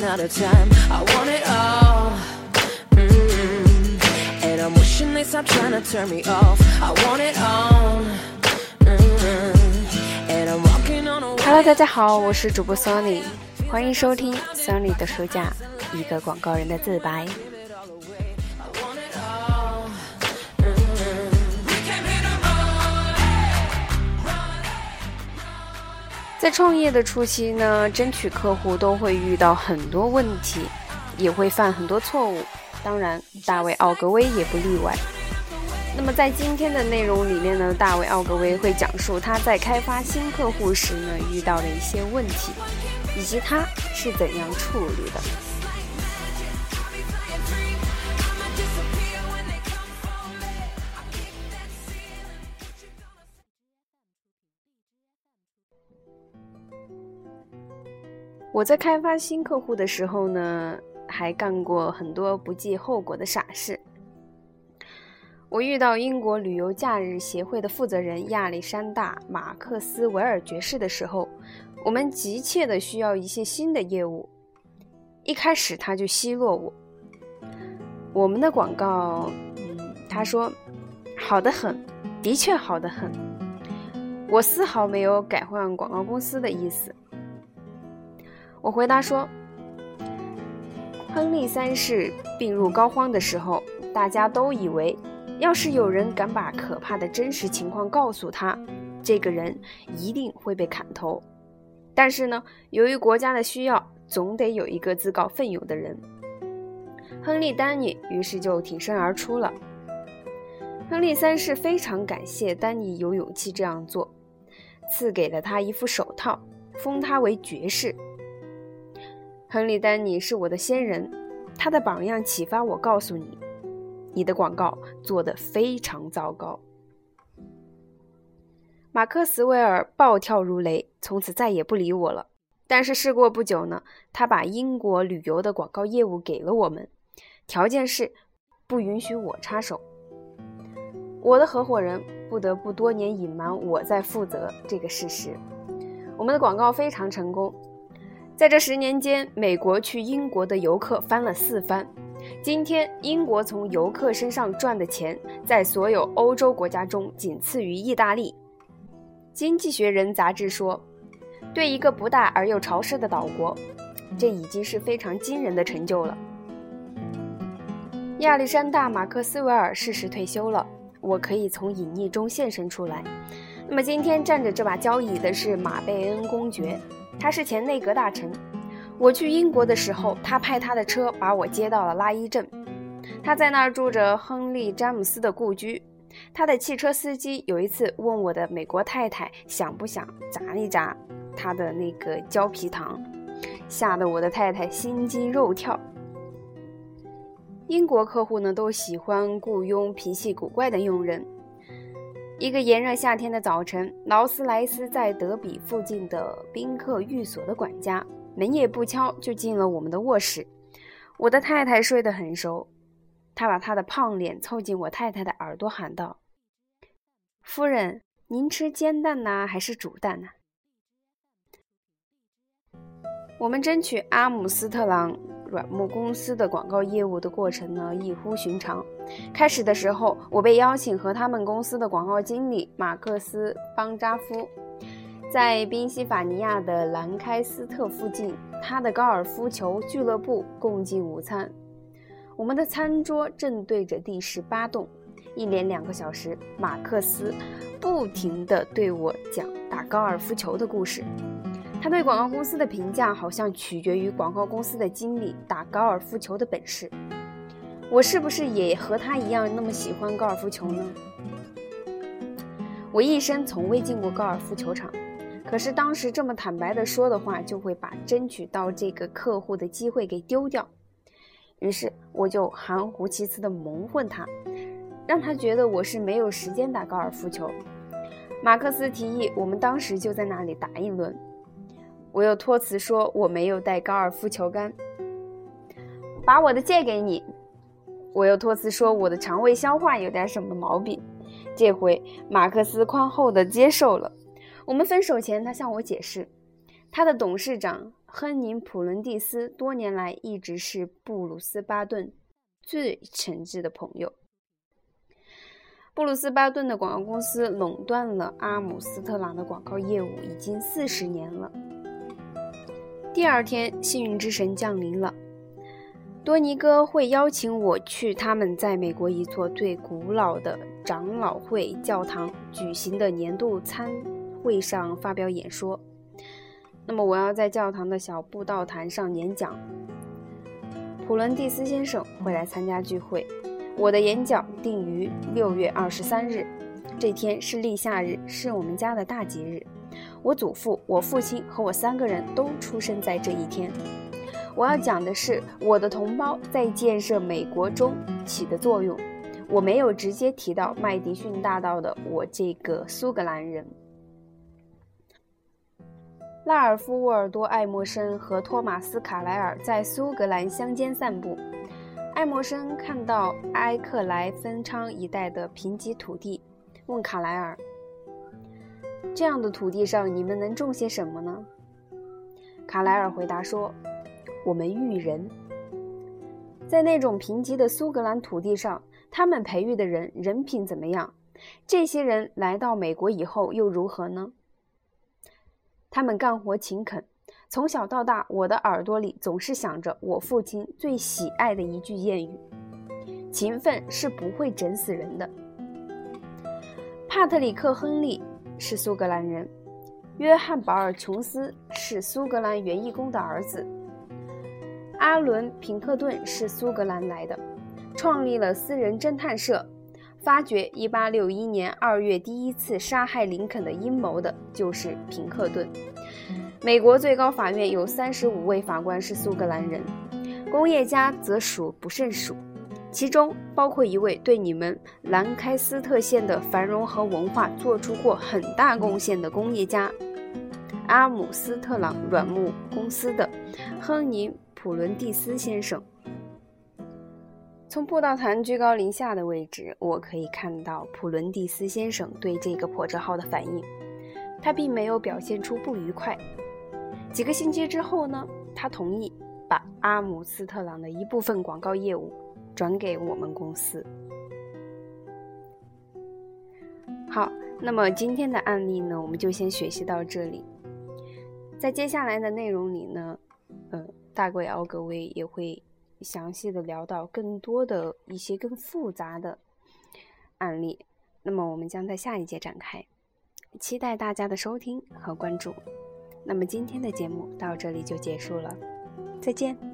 running out of time. I want it all. Mm-hmm. And I'm wishing they stop trying to turn me off. I want it all. And I'm walking on a Hello，大家好，我是主播 Sony，欢迎收听 Sony 的书架，一个广告人的自白。在创业的初期呢，争取客户都会遇到很多问题，也会犯很多错误。当然，大卫·奥格威也不例外。那么在今天的内容里面呢，大卫·奥格威会讲述他在开发新客户时呢遇到的一些问题，以及他是怎样处理的。我在开发新客户的时候呢，还干过很多不计后果的傻事。我遇到英国旅游假日协会的负责人亚历山大·马克斯维尔爵士的时候，我们急切的需要一些新的业务。一开始他就奚落我，我们的广告，嗯，他说好的很，的确好的很。我丝毫没有改换广告公司的意思。我回答说，亨利三世病入膏肓的时候，大家都以为，要是有人敢把可怕的真实情况告诉他，这个人一定会被砍头。但是呢，由于国家的需要，总得有一个自告奋勇的人。亨利·丹尼于是就挺身而出了。亨利三世非常感谢丹尼有勇气这样做，赐给了他一副手套，封他为爵士。亨利·丹尼是我的先人，他的榜样启发我告诉你，你的广告做得非常糟糕。马克斯韦尔暴跳如雷，从此再也不理我了。但是事过不久呢，他把英国旅游的广告业务给了我们，条件是不允许我插手。我的合伙人不得不多年隐瞒我在负责这个事实。我们的广告非常成功。在这十年间，美国去英国的游客翻了四番。今天，英国从游客身上赚的钱，在所有欧洲国家中仅次于意大利。《经济学人》杂志说，对一个不大而又潮湿的岛国，这已经是非常惊人的成就了。亚历山大·马克斯韦尔逝世退休了，我可以从隐匿中现身出来。那么，今天站着这把交椅的是马贝恩公爵。他是前内阁大臣。我去英国的时候，他派他的车把我接到了拉伊镇。他在那儿住着亨利·詹姆斯的故居。他的汽车司机有一次问我的美国太太想不想砸一砸他的那个胶皮糖，吓得我的太太心惊肉跳。英国客户呢都喜欢雇佣脾气古怪的佣人。一个炎热夏天的早晨，劳斯莱斯在德比附近的宾客寓所的管家门也不敲就进了我们的卧室。我的太太睡得很熟，他把他的胖脸凑近我太太的耳朵喊道：“夫人，您吃煎蛋呢，还是煮蛋呢？”我们争取阿姆斯特朗软木公司的广告业务的过程呢，异乎寻常。开始的时候，我被邀请和他们公司的广告经理马克思·邦扎夫，在宾夕法尼亚的兰开斯特附近他的高尔夫球俱乐部共进午餐。我们的餐桌正对着第十八栋。一连两个小时，马克思不停地对我讲打高尔夫球的故事。他对广告公司的评价好像取决于广告公司的经理打高尔夫球的本事。我是不是也和他一样那么喜欢高尔夫球呢？我一生从未进过高尔夫球场，可是当时这么坦白的说的话，就会把争取到这个客户的机会给丢掉。于是我就含糊其辞的蒙混他，让他觉得我是没有时间打高尔夫球。马克思提议，我们当时就在那里打一轮。我又托辞说我没有带高尔夫球杆，把我的借给你。我又托辞说我的肠胃消化有点什么毛病。这回马克思宽厚的接受了。我们分手前，他向我解释，他的董事长亨宁·普伦蒂斯多年来一直是布鲁斯·巴顿最诚挚的朋友。布鲁斯·巴顿的广告公司垄断了阿姆斯特朗的广告业务已经四十年了。第二天，幸运之神降临了。多尼哥会邀请我去他们在美国一座最古老的长老会教堂举行的年度参会上发表演说。那么，我要在教堂的小布道坛上演讲。普伦蒂斯先生会来参加聚会。我的演讲定于六月二十三日，这天是立夏日，是我们家的大节日。我祖父、我父亲和我三个人都出生在这一天。我要讲的是我的同胞在建设美国中起的作用。我没有直接提到麦迪逊大道的我这个苏格兰人。拉尔夫·沃尔多·爱默生和托马斯·卡莱尔在苏格兰乡间散步。爱默生看到埃克莱芬昌一带的贫瘠土地，问卡莱尔：“这样的土地上，你们能种些什么呢？”卡莱尔回答说：“我们育人。在那种贫瘠的苏格兰土地上，他们培育的人人品怎么样？这些人来到美国以后又如何呢？他们干活勤恳。”从小到大，我的耳朵里总是想着我父亲最喜爱的一句谚语：“勤奋是不会整死人的。”帕特里克·亨利是苏格兰人，约翰·保尔·琼斯是苏格兰园艺工的儿子，阿伦·平克顿是苏格兰来的，创立了私人侦探社，发掘1861年2月第一次杀害林肯的阴谋的就是平克顿。美国最高法院有三十五位法官是苏格兰人，工业家则数不胜数，其中包括一位对你们兰开斯特县的繁荣和文化做出过很大贡献的工业家——阿姆斯特朗软木公司的亨尼·普伦蒂斯先生。从布道坛居高临下的位置，我可以看到普伦蒂斯先生对这个破折号的反应，他并没有表现出不愉快。几个星期之后呢，他同意把阿姆斯特朗的一部分广告业务转给我们公司。好，那么今天的案例呢，我们就先学习到这里。在接下来的内容里呢，呃，大贵奥格威也会详细的聊到更多的一些更复杂的案例。那么我们将在下一节展开，期待大家的收听和关注。那么今天的节目到这里就结束了，再见。